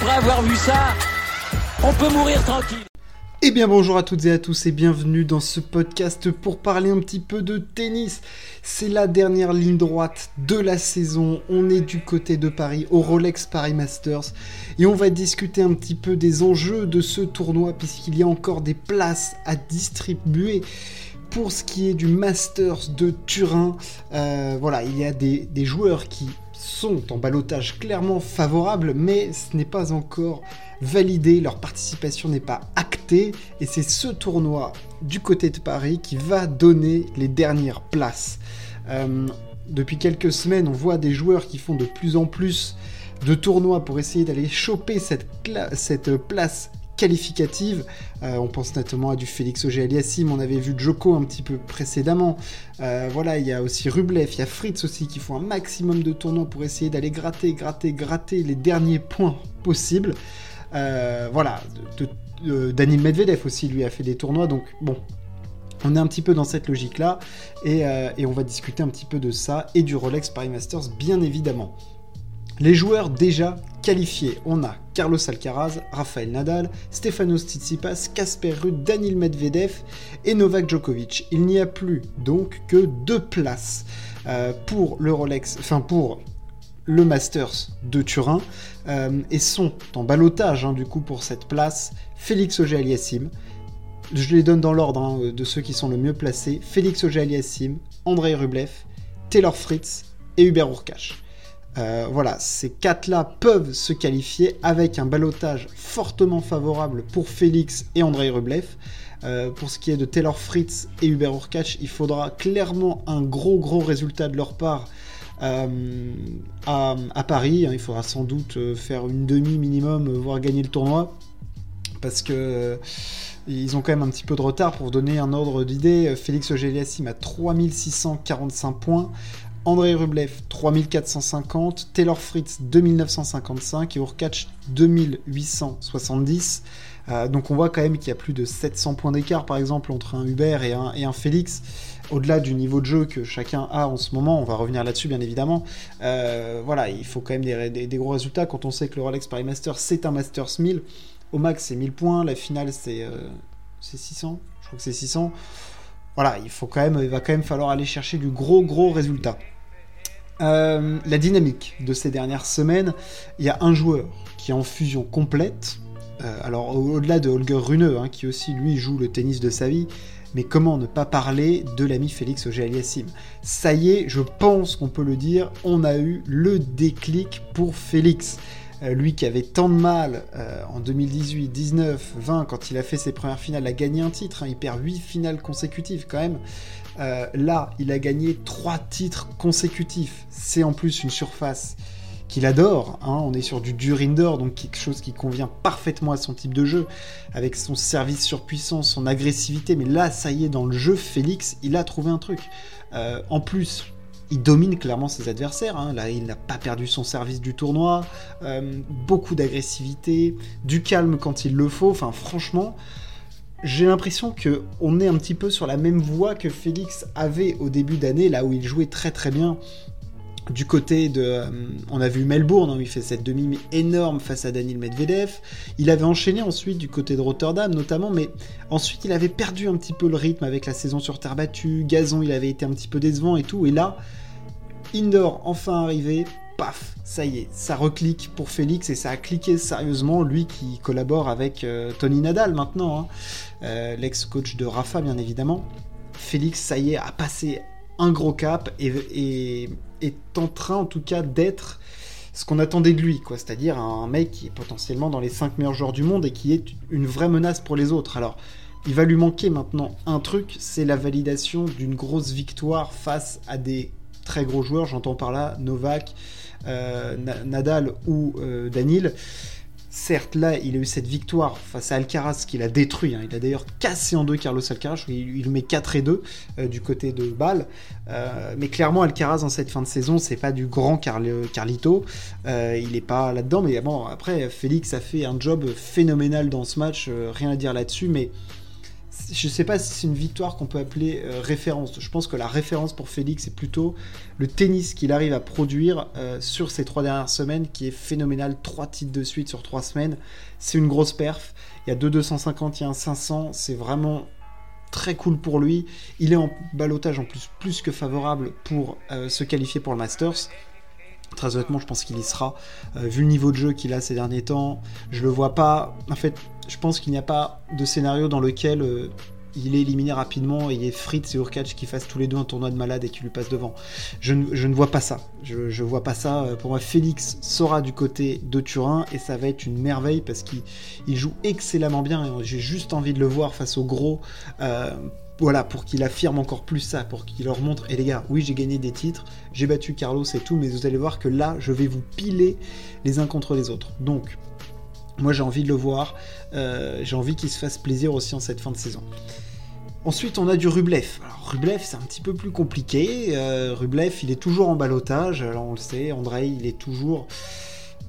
après avoir vu ça, on peut mourir tranquille. Eh bien bonjour à toutes et à tous et bienvenue dans ce podcast pour parler un petit peu de tennis. C'est la dernière ligne droite de la saison. On est du côté de Paris au Rolex Paris Masters et on va discuter un petit peu des enjeux de ce tournoi puisqu'il y a encore des places à distribuer. Pour ce qui est du Masters de Turin, euh, voilà, il y a des, des joueurs qui sont en balotage clairement favorable, mais ce n'est pas encore validé, leur participation n'est pas actée, et c'est ce tournoi du côté de Paris qui va donner les dernières places. Euh, depuis quelques semaines, on voit des joueurs qui font de plus en plus de tournois pour essayer d'aller choper cette, cette place qualificative. Euh, on pense notamment à du Félix Auger-Aliassime, on avait vu Joko un petit peu précédemment. Euh, voilà, il y a aussi Rublev, il y a Fritz aussi qui font un maximum de tournois pour essayer d'aller gratter, gratter, gratter les derniers points possibles. Euh, voilà, Daniel Medvedev aussi lui a fait des tournois, donc bon, on est un petit peu dans cette logique-là, et, et, on va discuter un petit peu de ça, et du Rolex Paris Masters, bien évidemment. Les joueurs déjà qualifiés, on a Carlos Alcaraz, Rafael Nadal, Stefanos Tsitsipas, Kasper Ruud, Daniil Medvedev et Novak Djokovic. Il n'y a plus donc que deux places euh, pour le Rolex, pour le Masters de Turin euh, et sont en balotage hein, du coup pour cette place Félix Auger-Aliassime. Je les donne dans l'ordre hein, de ceux qui sont le mieux placés. Félix Auger-Aliassime, Andrei Rublev, Taylor Fritz et Hubert Urkach. Euh, voilà, ces quatre-là peuvent se qualifier avec un balotage fortement favorable pour Félix et Andrei Rublev. Euh, pour ce qui est de Taylor Fritz et Hubert Urkach, il faudra clairement un gros gros résultat de leur part euh, à, Paris. Il faudra sans doute faire une demi minimum, voire gagner le tournoi. Parce que ils ont quand même un petit peu de retard pour donner un ordre d'idée. Félix Ogeliassim a 3645 points. André Rublev 3450, Taylor Fritz 2955 et Urkach 2870. Euh, donc on voit quand même qu'il y a plus de 700 points d'écart par exemple entre un Hubert et un, Félix. Au-delà du niveau de jeu que chacun a en ce moment, on va revenir là-dessus bien évidemment. Euh, voilà, il faut quand même des, gros résultats quand on sait que le Rolex Paris Master c'est un Masters 1000. Au max c'est 1000 points, la finale c'est 600, euh, je crois que c'est 600 voilà, il faut quand même, il va quand même falloir aller chercher du gros gros résultat. Euh, la dynamique de ces dernières semaines, il y a un joueur qui est en fusion complète. Euh, alors au-delà de Holger Rune, hein, qui aussi lui joue le tennis de sa vie, mais comment ne pas parler de l'ami Félix Auger-Aliassime? Ça y est, je pense qu'on peut le dire, on a eu le déclic pour Félix. Euh, lui qui avait tant de mal euh, en 2018, 19, 20, quand il a fait ses premières finales, a gagné un titre. Hein. il perd 8 finales consécutives quand même. Euh, là, il a gagné 3 titres consécutifs. C'est en plus une surface qu'il adore. Hein. On est sur du dur indoor, donc quelque chose qui convient parfaitement à son type de jeu, avec son service surpuissant, son agressivité. Mais là, ça y est, dans le jeu, Félix, il a trouvé un truc. en plus, il domine clairement ses adversaires. Hein. Là, il n'a pas perdu son service du tournoi. Euh, beaucoup d'agressivité, du calme quand il le faut. Enfin, franchement, j'ai l'impression que on est un petit peu sur la même voie que Félix avait au début d'année, là où il jouait très très bien. Du côté de, euh, on a vu Melbourne, hein, où il fait cette demi énorme face à Daniel Medvedev. Il avait enchaîné ensuite du côté de Rotterdam notamment, mais ensuite il avait perdu un petit peu le rythme avec la saison sur terre battue. Gazon, il avait été un petit peu décevant et tout. Et là, Indoor enfin arrivé, paf, ça y est, ça reclique pour Félix et ça a cliqué sérieusement, lui qui collabore avec euh, Tony Nadal maintenant, hein. euh, l'ex-coach de Rafa bien évidemment. Félix, ça y est, a passé un gros cap et, est en train en tout cas d'être ce qu'on attendait de lui, quoi. C'est-à-dire un mec qui est potentiellement dans les 5 meilleurs joueurs du monde et qui est une vraie menace pour les autres. Alors, il va lui manquer maintenant un truc, c'est la validation d'une grosse victoire face à des très gros joueurs, j'entends par là Novak, euh, Nadal ou euh, Danil. Certes, là, il a eu cette victoire face à Alcaraz qu'il a détruit. Hein. Il a d'ailleurs cassé en deux Carlos Alcaraz. Il, il met 4 et 2 euh, du côté de Bâle. mais clairement, Alcaraz en cette fin de saison, c'est pas du grand Carlito. il n'est pas là-dedans. Mais bon, après, Félix a fait un job phénoménal dans ce match. rien à dire là-dessus. Mais je sais pas si c'est une victoire qu'on peut appeler euh, référence. Je pense que la référence pour Félix c'est plutôt le tennis qu'il arrive à produire euh, sur ces trois dernières semaines, qui est phénoménal. Trois titres de suite sur trois semaines, c'est une grosse perf. Il y a deux 250, il y a un 500, c'est vraiment très cool pour lui. Il est en balotage en plus plus que favorable pour euh, se qualifier pour le Masters. Très honnêtement, je pense qu'il y sera. vu le niveau de jeu qu'il a ces derniers temps, je le vois pas. En fait, je pense qu'il n'y a pas de scénario dans lequel euh, il est éliminé rapidement et il y ait Fritz et Urkach qui fassent tous les deux un tournoi de malade et qui lui passent devant. Je, ne vois pas ça. Je, ne vois pas ça. Euh, pour moi, Félix sera du côté de Turin et ça va être une merveille parce qu'il joue excellemment bien. J'ai juste envie de le voir face au gros. Euh, voilà, pour qu'il affirme encore plus ça, pour qu'il leur montre, et les gars, oui j'ai gagné des titres, j'ai battu Carlos et tout, mais vous allez voir que là, je vais vous piler les uns contre les autres. Donc, moi j'ai envie de le voir, euh, j'ai envie qu'il se fasse plaisir aussi en cette fin de saison. Ensuite, on a du Rublev. Alors, Rublev, c'est un petit peu plus compliqué. Euh, Rublev, il est toujours en balotage. Alors, on le sait, Andrei, il est toujours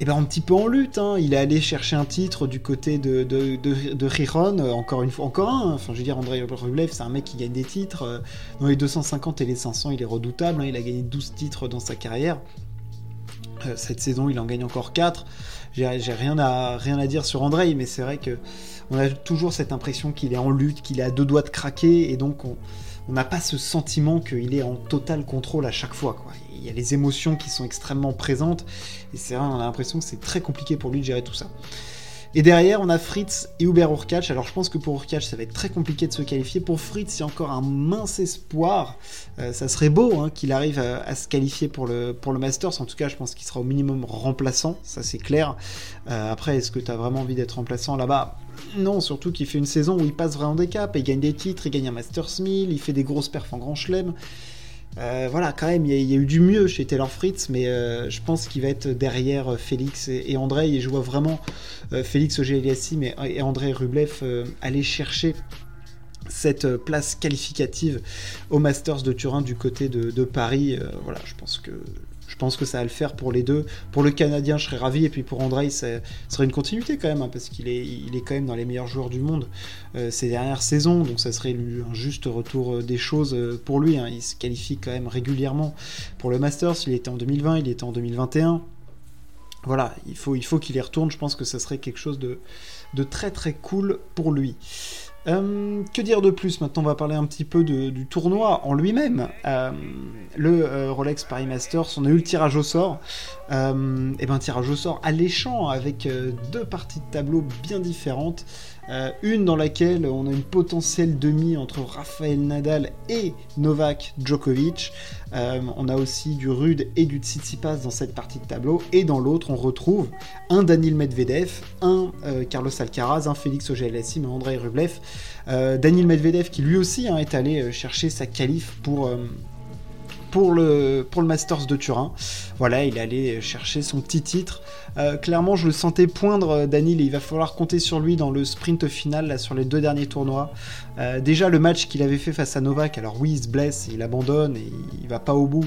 eh ben, un petit peu en lutte. Hein. Il est allé chercher un titre du côté de, de, de, Riron, euh, encore une fois, encore un. Enfin, je veux dire, Andrei Rublev, c'est un mec qui gagne des titres. Dans les 250 et les 500, il est redoutable. Hein. Il a gagné 12 titres dans sa carrière. cette saison, il en gagne encore 4 j'ai rien à, rien à dire sur Andrei, mais c'est vrai que on a toujours cette impression qu'il est en lutte, qu'il est à deux doigts de craquer, et donc on n'a pas ce sentiment qu'il est en total contrôle à chaque fois. Quoi. Il y a les émotions qui sont extrêmement présentes, et c'est vrai, on a l'impression que c'est très compliqué pour lui de gérer tout ça. Et derrière, on a Fritz et Hubert Urkach. Alors je pense que pour Urkach, ça va être très compliqué de se qualifier. Pour Fritz, il y a encore un mince espoir. Euh, ça serait beau hein, qu'il arrive à, se qualifier pour le, pour le Masters. En tout cas, je pense qu'il sera au minimum remplaçant. Ça, c'est clair. Euh, après, est-ce que tu as vraiment envie d'être remplaçant là-bas? Non, surtout qu'il fait une saison où il passe vraiment des caps, il gagne des titres, il gagne un Masters 1000, il fait des grosses perfs en Grand Chelem. Euh, voilà, quand même, il y, a eu du mieux chez Taylor Fritz, mais euh, je pense qu'il va être derrière euh, Félix et, André. Et je vois vraiment Félix Auger-Aliassime et, André Rublev aller chercher cette place qualificative au Masters de Turin du côté de Paris. voilà, je pense que je pense que ça va le faire pour les deux. Pour le Canadien, je serais ravi. Et puis pour Andrei, ça serait une continuité quand même, hein, parce qu'il est, il quand même dans les meilleurs joueurs du monde euh, ces dernières saisons. Donc ça serait un juste retour euh, des choses euh, pour lui. Hein. Il se qualifie quand même régulièrement pour le Masters. Il était en 2020, il était en 2021. Voilà, il faut, il faut qu'il y retourne. Je pense que ça serait quelque chose de, de très très cool pour lui. Euh, que dire de plus Maintenant, on va parler un petit peu du tournoi en lui-même. Euh, le euh, Rolex Paris Masters, on a eu le tirage au sort. et ben, tirage au sort alléchant avec deux parties de tableau bien différentes. Euh, une dans laquelle on a une potentielle demi entre Rafael Nadal et Novak Djokovic. Euh, on a aussi du Rude et du Tsitsipas dans cette partie de tableau. Et dans l'autre, on retrouve un Daniel Medvedev, un euh, Carlos Alcaraz, un Félix auger un Andrei Rublev. Daniel Medvedev qui lui aussi hein, est allé chercher sa qualif pour pour le, Masters de Turin. Voilà, il allait chercher son petit titre. Euh, clairement, je le sentais poindre, euh, Daniel, et il va falloir compter sur lui dans le sprint final, là, sur les deux derniers tournois. Euh, déjà, le match qu'il avait fait face à Novak, alors oui, il se blesse, il abandonne, et il va pas au bout.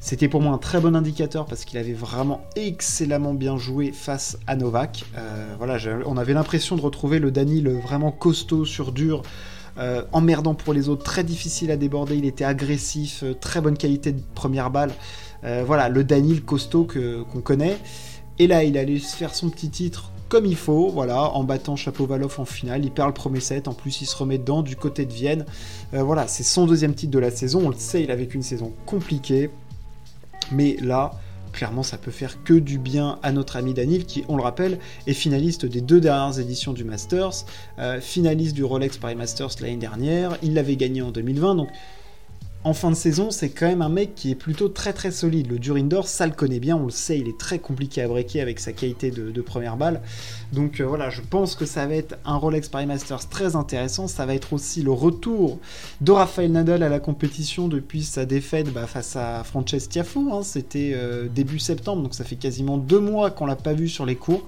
C'était pour moi un très bon indicateur parce qu'il avait vraiment excellemment bien joué face à Novak. voilà, on avait l'impression de retrouver le Daniel vraiment costaud sur dur. Euh, emmerdant pour les autres, très difficile à déborder, il était agressif, euh, très bonne qualité de première balle. Euh, voilà, le Daniel costaud qu'on connaît. Et là, il allait se faire son petit titre comme il faut, voilà, en battant Chapeau-Valoff en finale. Il perd le premier set, en plus il se remet dedans du côté de Vienne. voilà, c'est son deuxième titre de la saison. On le sait, il a vécu une saison compliquée. Mais là, clairement ça peut faire que du bien à notre ami Daniel qui, on le rappelle, est finaliste des deux dernières éditions du Masters, euh, finaliste du Rolex Paris Masters l'année dernière, il l'avait gagné en 2020, donc en fin de saison, c'est quand même un mec qui est plutôt très très solide. Le Durindor, ça le connaît bien, on le sait, il est très compliqué à breaker avec sa qualité de, première balle. Donc euh, voilà, je pense que ça va être un Rolex Paris Masters très intéressant. Ça va être aussi le retour de Rafael Nadal à la compétition depuis sa défaite bah, face à Frances Tiafoe. Hein. C'était euh, début septembre, donc ça fait quasiment deux mois qu'on l'a pas vu sur les cours.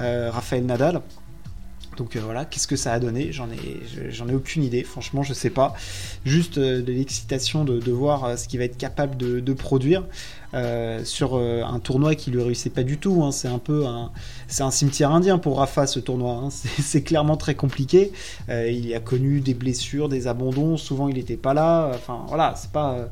Euh, Rafael Nadal. Donc euh, voilà, qu'est-ce que ça a donné? J'en ai, aucune idée, franchement, je sais pas. Juste euh, de l'excitation de, voir euh, ce qu'il va être capable de, produire. sur un tournoi qui lui réussit pas du tout. Hein. C'est un peu c'est un cimetière indien pour Rafa ce tournoi. Hein. C'est clairement très compliqué. il a connu des blessures, des abandons. Souvent il n'était pas là. Enfin voilà, c'est pas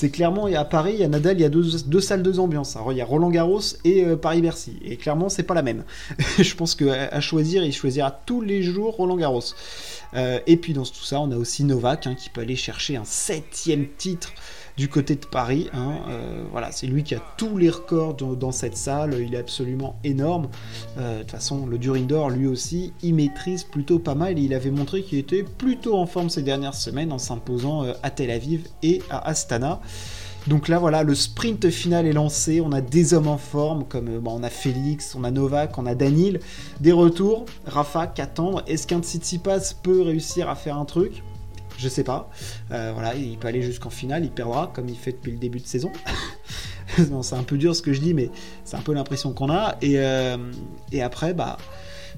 c'est clairement, à Paris, il y a Nadal, il y a deux, salles, deux ambiances. il y a Roland Garros et euh, Paris-Bercy. Et clairement, c'est pas la même. je pense qu'à choisir, il choisira tous les jours Roland Garros. Euh, et puis dans tout ça, on a aussi Novak hein, qui peut aller chercher un septième titre du côté de Paris. Hein, euh, voilà, c'est lui qui a tous les records dans, cette salle. Il est absolument énorme. Euh, de toute façon, le Durinder, lui aussi, il maîtrise plutôt pas mal. il avait montré qu'il était plutôt en forme ces dernières semaines en s'imposant euh, à Tel Aviv et à Astana. Donc là, voilà, le sprint final est lancé. On a des hommes en forme, comme bah, on a Félix, on a Novak, on a Danil. Des retours. Rafa, qu'attendre Est-ce qu'un Tsitsipas peut réussir à faire un truc? Je sais pas. Euh, voilà, il peut aller jusqu'en finale, il perdra comme il fait depuis le début de saison. c'est un peu dur ce que je dis, mais c'est un peu l'impression qu'on a. Et, euh, après, bah,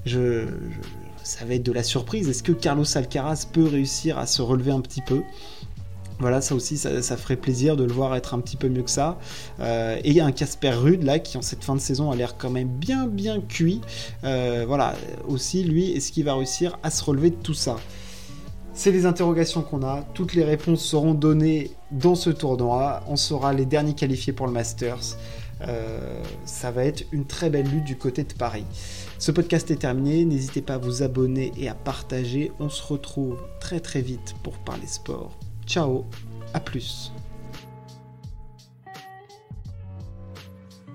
ça va être de la surprise. Est-ce que Carlos Alcaraz peut réussir à se relever un petit peu? Voilà, ça aussi, ça, ferait plaisir de le voir être un petit peu mieux que ça. Euh, et il y a un Casper Rude là qui en cette fin de saison a l'air quand même bien bien cuit. voilà, aussi lui, est-ce qu'il va réussir à se relever de tout ça? C'est les interrogations qu'on a. Toutes les réponses seront données dans ce tournoi. On sera les derniers qualifiés pour le Masters. Euh, ça va être une très belle lutte du côté de Paris. Ce podcast est terminé. N'hésitez pas à vous abonner et à partager. On se retrouve très très vite pour parler sport. Ciao, à plus.